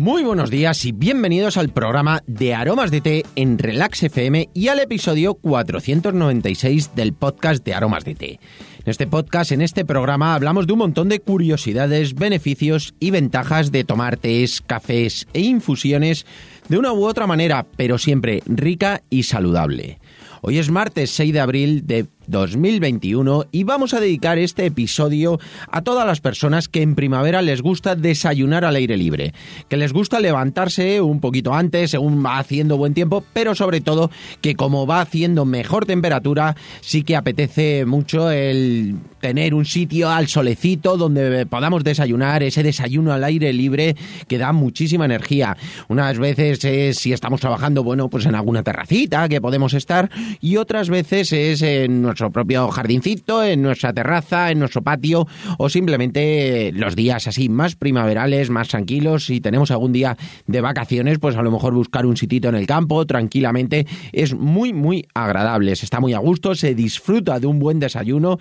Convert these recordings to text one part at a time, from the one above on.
Muy buenos días y bienvenidos al programa de Aromas de Té en Relax FM y al episodio 496 del podcast de Aromas de Té. En este podcast, en este programa, hablamos de un montón de curiosidades, beneficios y ventajas de tomar tés, cafés e infusiones de una u otra manera, pero siempre rica y saludable. Hoy es martes 6 de abril de 2021 y vamos a dedicar este episodio a todas las personas que en primavera les gusta desayunar al aire libre, que les gusta levantarse un poquito antes según va haciendo buen tiempo, pero sobre todo que como va haciendo mejor temperatura, sí que apetece mucho el tener un sitio al solecito donde podamos desayunar, ese desayuno al aire libre que da muchísima energía. Unas veces es si estamos trabajando, bueno, pues en alguna terracita que podemos estar y otras veces es en nuestro propio jardincito, en nuestra terraza, en nuestro patio o simplemente los días así más primaverales, más tranquilos. Si tenemos algún día de vacaciones, pues a lo mejor buscar un sitito en el campo tranquilamente es muy, muy agradable. Se está muy a gusto, se disfruta de un buen desayuno,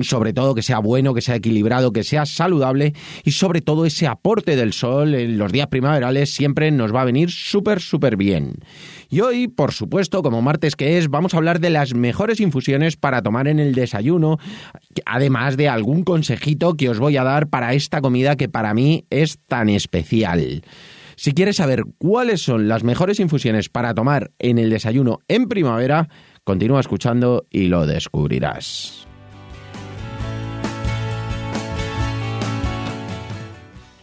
sobre todo que sea bueno, que sea equilibrado, que sea saludable y sobre todo ese aporte del sol en los días primaverales siempre nos va a venir súper, súper bien. Y hoy, por supuesto, como martes que es, vamos a hablar de las mejores infusiones para tomar en el desayuno, además de algún consejito que os voy a dar para esta comida que para mí es tan especial. Si quieres saber cuáles son las mejores infusiones para tomar en el desayuno en primavera, continúa escuchando y lo descubrirás.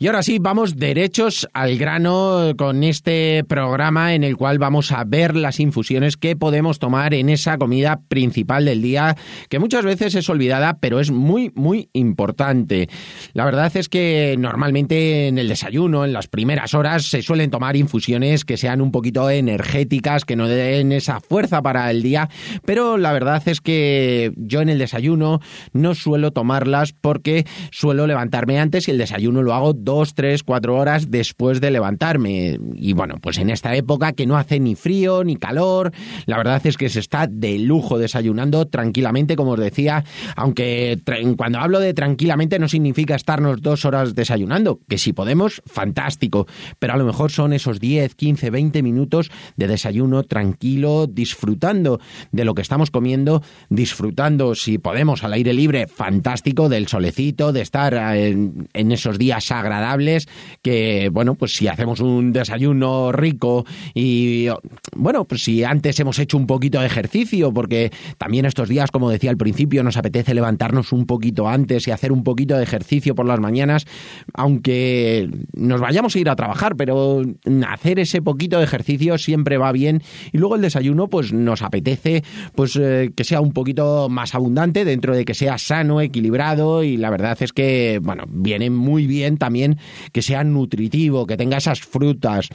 Y ahora sí, vamos derechos al grano con este programa en el cual vamos a ver las infusiones que podemos tomar en esa comida principal del día, que muchas veces es olvidada, pero es muy, muy importante. La verdad es que normalmente en el desayuno, en las primeras horas, se suelen tomar infusiones que sean un poquito energéticas, que no den esa fuerza para el día, pero la verdad es que yo en el desayuno no suelo tomarlas porque suelo levantarme antes y el desayuno lo hago dos, tres, cuatro horas después de levantarme. Y bueno, pues en esta época que no hace ni frío ni calor, la verdad es que se está de lujo desayunando tranquilamente, como os decía, aunque cuando hablo de tranquilamente no significa estarnos dos horas desayunando, que si podemos, fantástico, pero a lo mejor son esos 10, 15, 20 minutos de desayuno tranquilo, disfrutando de lo que estamos comiendo, disfrutando, si podemos, al aire libre, fantástico, del solecito, de estar en, en esos días agradables que, bueno, pues si hacemos un desayuno rico y, bueno, pues si antes hemos hecho un poquito de ejercicio, porque también estos días, como decía al principio, nos apetece levantarnos un poquito antes y hacer un poquito de ejercicio por las mañanas, aunque nos vayamos a ir a trabajar, pero hacer ese poquito de ejercicio siempre va bien. Y luego el desayuno pues nos apetece pues eh, que sea un poquito más abundante dentro de que sea sano, equilibrado y la verdad es que bueno, viene muy bien también que sea nutritivo, que tenga esas frutas,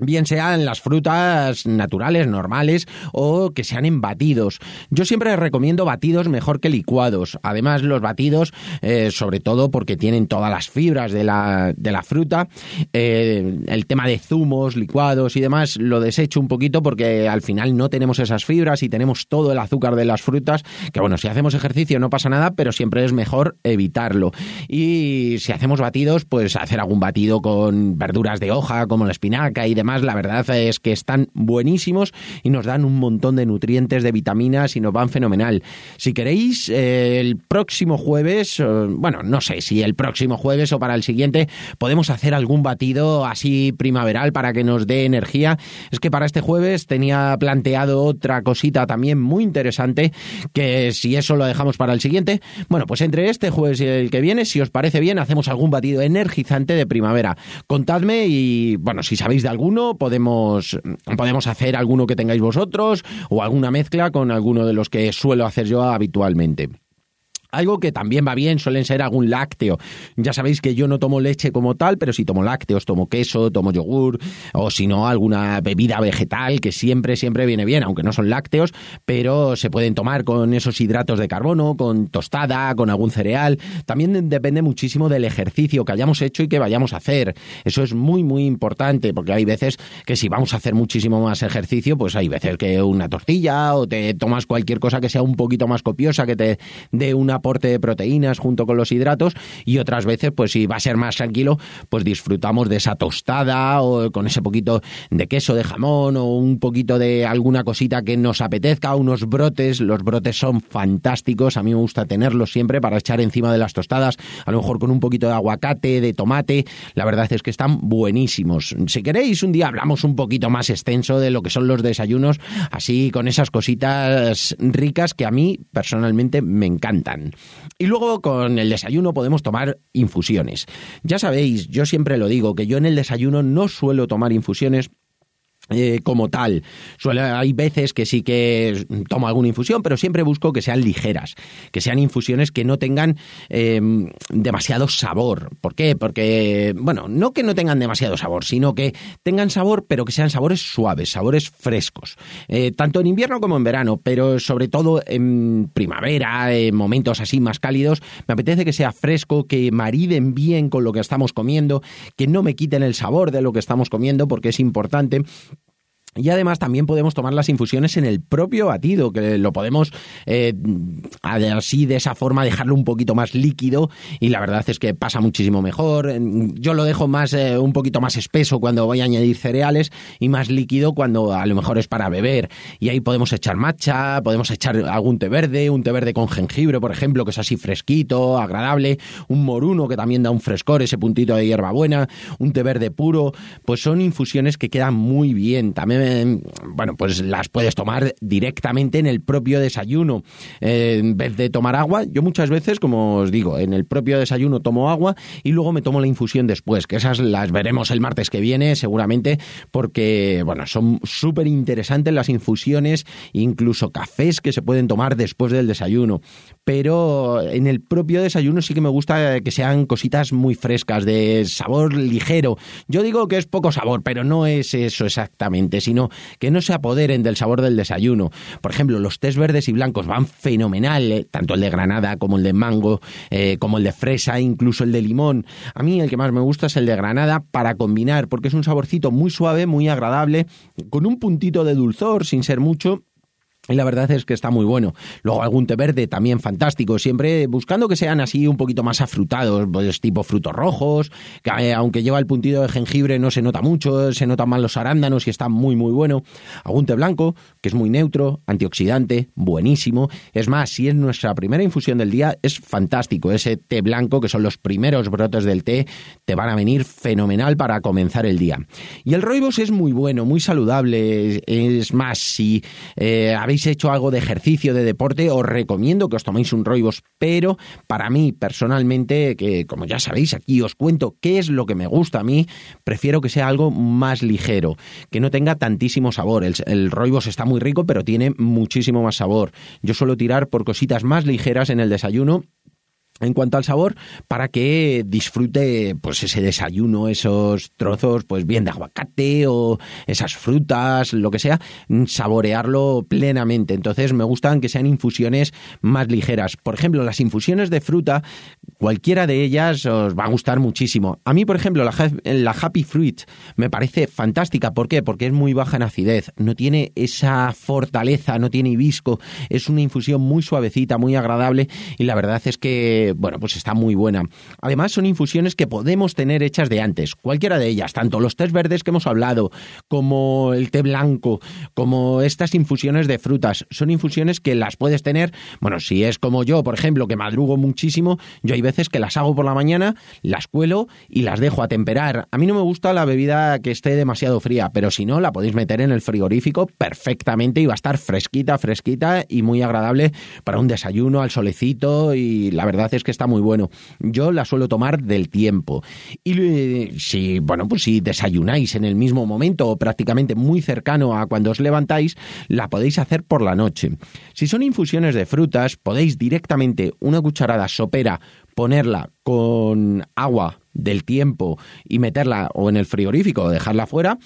bien sean las frutas naturales, normales o que sean en batidos. Yo siempre recomiendo batidos mejor que licuados. Además, los batidos, eh, sobre todo porque tienen todas las fibras de la, de la fruta, eh, el tema de zumos, licuados y demás, lo desecho un poquito porque al final no tenemos esas fibras y tenemos todo el azúcar de las frutas, que bueno, si hacemos ejercicio no pasa nada, pero siempre es mejor evitarlo. Y si hacemos batidos, pues hacer algún batido con verduras de hoja, como la espinaca y demás la verdad es que están buenísimos y nos dan un montón de nutrientes, de vitaminas y nos van fenomenal. Si queréis, eh, el próximo jueves, bueno, no sé si el próximo jueves o para el siguiente, podemos hacer algún batido así primaveral para que nos dé energía. Es que para este jueves tenía planteado otra cosita también muy interesante, que si eso lo dejamos para el siguiente, bueno, pues entre este jueves y el que viene, si os parece bien, hacemos algún batido energizante de primavera. Contadme y, bueno, si sabéis de alguno, podemos, podemos hacer alguno que tengáis vosotros o alguna mezcla con alguno de los que suelo hacer yo habitualmente. Algo que también va bien suelen ser algún lácteo. Ya sabéis que yo no tomo leche como tal, pero sí tomo lácteos, tomo queso, tomo yogur, o si no, alguna bebida vegetal que siempre, siempre viene bien, aunque no son lácteos, pero se pueden tomar con esos hidratos de carbono, con tostada, con algún cereal. También depende muchísimo del ejercicio que hayamos hecho y que vayamos a hacer. Eso es muy, muy importante, porque hay veces que si vamos a hacer muchísimo más ejercicio, pues hay veces que una tortilla o te tomas cualquier cosa que sea un poquito más copiosa, que te dé una aporte de proteínas junto con los hidratos y otras veces, pues si va a ser más tranquilo, pues disfrutamos de esa tostada o con ese poquito de queso, de jamón o un poquito de alguna cosita que nos apetezca, unos brotes, los brotes son fantásticos, a mí me gusta tenerlos siempre para echar encima de las tostadas, a lo mejor con un poquito de aguacate, de tomate, la verdad es que están buenísimos. Si queréis, un día hablamos un poquito más extenso de lo que son los desayunos, así con esas cositas ricas que a mí personalmente me encantan. Y luego con el desayuno podemos tomar infusiones. Ya sabéis, yo siempre lo digo, que yo en el desayuno no suelo tomar infusiones eh, como tal. Suele, hay veces que sí que tomo alguna infusión, pero siempre busco que sean ligeras, que sean infusiones que no tengan em, demasiado sabor. ¿Por qué? Porque, bueno, no que no tengan demasiado sabor, sino que tengan sabor, pero que sean sabores suaves, sabores frescos. Eh, tanto en invierno como en verano, pero sobre todo en primavera, en momentos así más cálidos, me apetece que sea fresco, que mariden bien con lo que estamos comiendo, que no me quiten el sabor de lo que estamos comiendo, porque es importante y además también podemos tomar las infusiones en el propio batido, que lo podemos eh, así de esa forma dejarlo un poquito más líquido y la verdad es que pasa muchísimo mejor. Yo lo dejo más eh, un poquito más espeso cuando voy a añadir cereales y más líquido cuando a lo mejor es para beber. Y ahí podemos echar matcha, podemos echar algún té verde, un té verde con jengibre, por ejemplo, que es así fresquito, agradable, un moruno que también da un frescor, ese puntito de hierbabuena, un té verde puro, pues son infusiones que quedan muy bien. También bueno, pues las puedes tomar directamente en el propio desayuno. Eh, en vez de tomar agua, yo muchas veces, como os digo, en el propio desayuno tomo agua y luego me tomo la infusión después, que esas las veremos el martes que viene seguramente, porque, bueno, son súper interesantes las infusiones, incluso cafés que se pueden tomar después del desayuno. Pero en el propio desayuno sí que me gusta que sean cositas muy frescas, de sabor ligero. Yo digo que es poco sabor, pero no es eso exactamente, sino que no se apoderen del sabor del desayuno. Por ejemplo, los tés verdes y blancos van fenomenal, eh, tanto el de granada como el de mango, eh, como el de fresa, incluso el de limón. A mí el que más me gusta es el de granada para combinar, porque es un saborcito muy suave, muy agradable, con un puntito de dulzor, sin ser mucho, y la verdad es que está muy bueno. Luego algún té verde también fantástico, siempre buscando que sean así un poquito más afrutados, pues tipo frutos rojos, que eh, aunque lleva el puntito de jengibre no se nota mucho, se notan más los arándanos y está muy muy bueno. Algún té blanco, que es muy neutro, antioxidante, buenísimo. Es más, si es nuestra primera infusión del día, es fantástico. Ese té blanco, que son los primeros brotes del té, te van a venir fenomenal para comenzar el día. Y el roibos es muy bueno, muy saludable. Es más, si eh, habéis hecho algo de ejercicio, de deporte, os recomiendo que os toméis un roibos, pero para mí personalmente, que como ya sabéis, aquí os cuento qué es lo que me gusta a mí, prefiero que sea algo más ligero, que no tenga tantísimo sabor. El, el roibos está muy rico, pero tiene muchísimo más sabor. Yo suelo tirar por cositas más ligeras en el desayuno en cuanto al sabor, para que disfrute pues ese desayuno, esos trozos, pues bien de aguacate o esas frutas, lo que sea, saborearlo plenamente. Entonces me gustan que sean infusiones más ligeras. Por ejemplo, las infusiones de fruta, cualquiera de ellas os va a gustar muchísimo. A mí, por ejemplo, la, la Happy Fruit me parece fantástica. ¿Por qué? Porque es muy baja en acidez, no tiene esa fortaleza, no tiene hibisco, es una infusión muy suavecita, muy agradable y la verdad es que bueno, pues está muy buena. Además, son infusiones que podemos tener hechas de antes, cualquiera de ellas, tanto los tés verdes que hemos hablado, como el té blanco, como estas infusiones de frutas. Son infusiones que las puedes tener, bueno, si es como yo, por ejemplo, que madrugo muchísimo, yo hay veces que las hago por la mañana, las cuelo y las dejo a temperar. A mí no me gusta la bebida que esté demasiado fría, pero si no, la podéis meter en el frigorífico perfectamente y va a estar fresquita, fresquita y muy agradable para un desayuno al solecito y la verdad es es que está muy bueno. Yo la suelo tomar del tiempo. Y eh, si, bueno, pues si desayunáis en el mismo momento o prácticamente muy cercano a cuando os levantáis, la podéis hacer por la noche. Si son infusiones de frutas, podéis directamente una cucharada sopera ponerla con agua del tiempo y meterla o en el frigorífico o dejarla fuera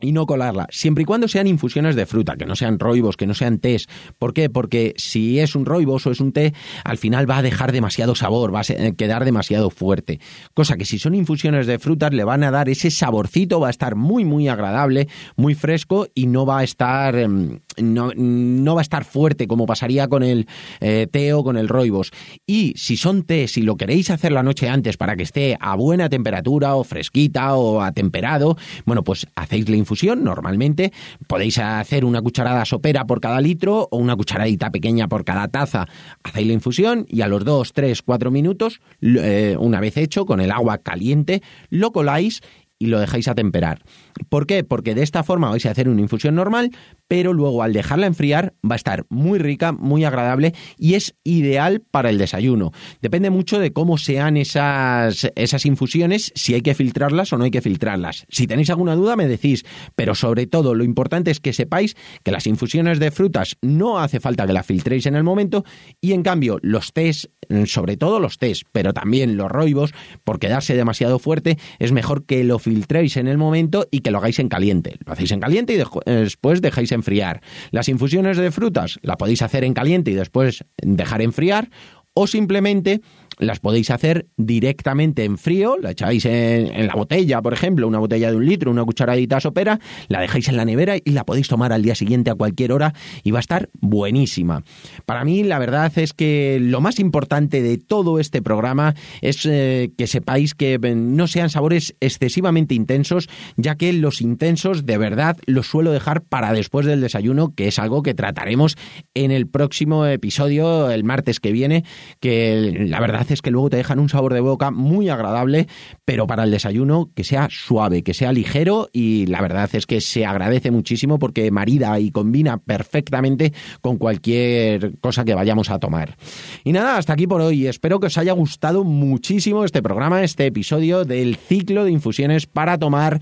y no colarla, siempre y cuando sean infusiones de fruta, que no sean roibos, que no sean tés. ¿Por qué? Porque si es un roibos o es un té, al final va a dejar demasiado sabor, va a quedar demasiado fuerte. Cosa que si son infusiones de frutas le van a dar ese saborcito, va a estar muy muy agradable, muy fresco y no va a estar em, no, no va a estar fuerte como pasaría con el eh, té o con el roibos. Y si son té, si lo queréis hacer la noche antes para que esté a buena temperatura o fresquita o atemperado, bueno, pues hacéis la infusión Normalmente podéis hacer una cucharada sopera por cada litro o una cucharadita pequeña por cada taza. Hacéis la infusión y a los 2, 3, 4 minutos, eh, una vez hecho, con el agua caliente, lo coláis y lo dejáis a temperar. ¿Por qué? Porque de esta forma vais a hacer una infusión normal, pero luego al dejarla enfriar va a estar muy rica, muy agradable y es ideal para el desayuno. Depende mucho de cómo sean esas, esas infusiones, si hay que filtrarlas o no hay que filtrarlas. Si tenéis alguna duda me decís, pero sobre todo lo importante es que sepáis que las infusiones de frutas no hace falta que las filtréis en el momento y en cambio los tés, sobre todo los tés, pero también los roibos, por quedarse demasiado fuerte, es mejor que lo filtréis en el momento y que lo hagáis en caliente. Lo hacéis en caliente y después dejáis enfriar. Las infusiones de frutas la podéis hacer en caliente y después dejar enfriar o simplemente las podéis hacer directamente en frío, la echáis en, la botella, por ejemplo, una botella de un litro, una cucharadita sopera, la dejáis en la nevera y la podéis tomar al día siguiente a cualquier hora y va a estar buenísima. Para mí, la verdad es que lo más importante de todo este programa es eh, que sepáis que eh, no sean sabores excesivamente intensos, ya que los intensos de verdad los suelo dejar para después del desayuno, que es algo que trataremos en el próximo episodio, el martes que viene, que la verdad es que luego te dejan un sabor de boca muy agradable, pero para el desayuno que sea suave, que sea ligero y la verdad es que se agradece muchísimo porque marida y combina perfectamente con cualquier cosa que vayamos a tomar. Y nada, hasta aquí por hoy. Espero que os haya gustado muchísimo este programa, este episodio del ciclo de infusiones para tomar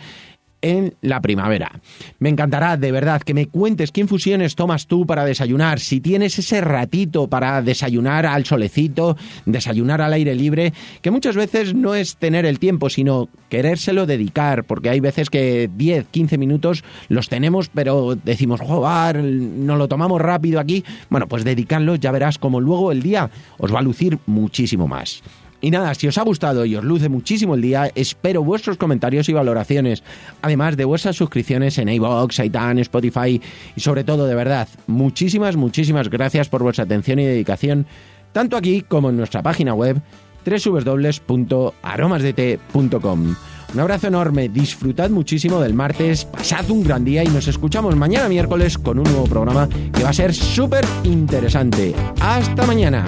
en la primavera. Me encantará de verdad que me cuentes qué infusiones tomas tú para desayunar, si tienes ese ratito para desayunar al solecito, desayunar al aire libre, que muchas veces no es tener el tiempo, sino querérselo dedicar, porque hay veces que 10, 15 minutos los tenemos, pero decimos, joder, no lo tomamos rápido aquí. Bueno, pues dedicarlo, ya verás como luego el día os va a lucir muchísimo más. Y nada, si os ha gustado y os luce muchísimo el día, espero vuestros comentarios y valoraciones, además de vuestras suscripciones en iVoox, iTunes, Spotify y sobre todo, de verdad, muchísimas, muchísimas gracias por vuestra atención y dedicación, tanto aquí como en nuestra página web www.aromasdt.com. Un abrazo enorme, disfrutad muchísimo del martes, pasad un gran día y nos escuchamos mañana miércoles con un nuevo programa que va a ser súper interesante. Hasta mañana.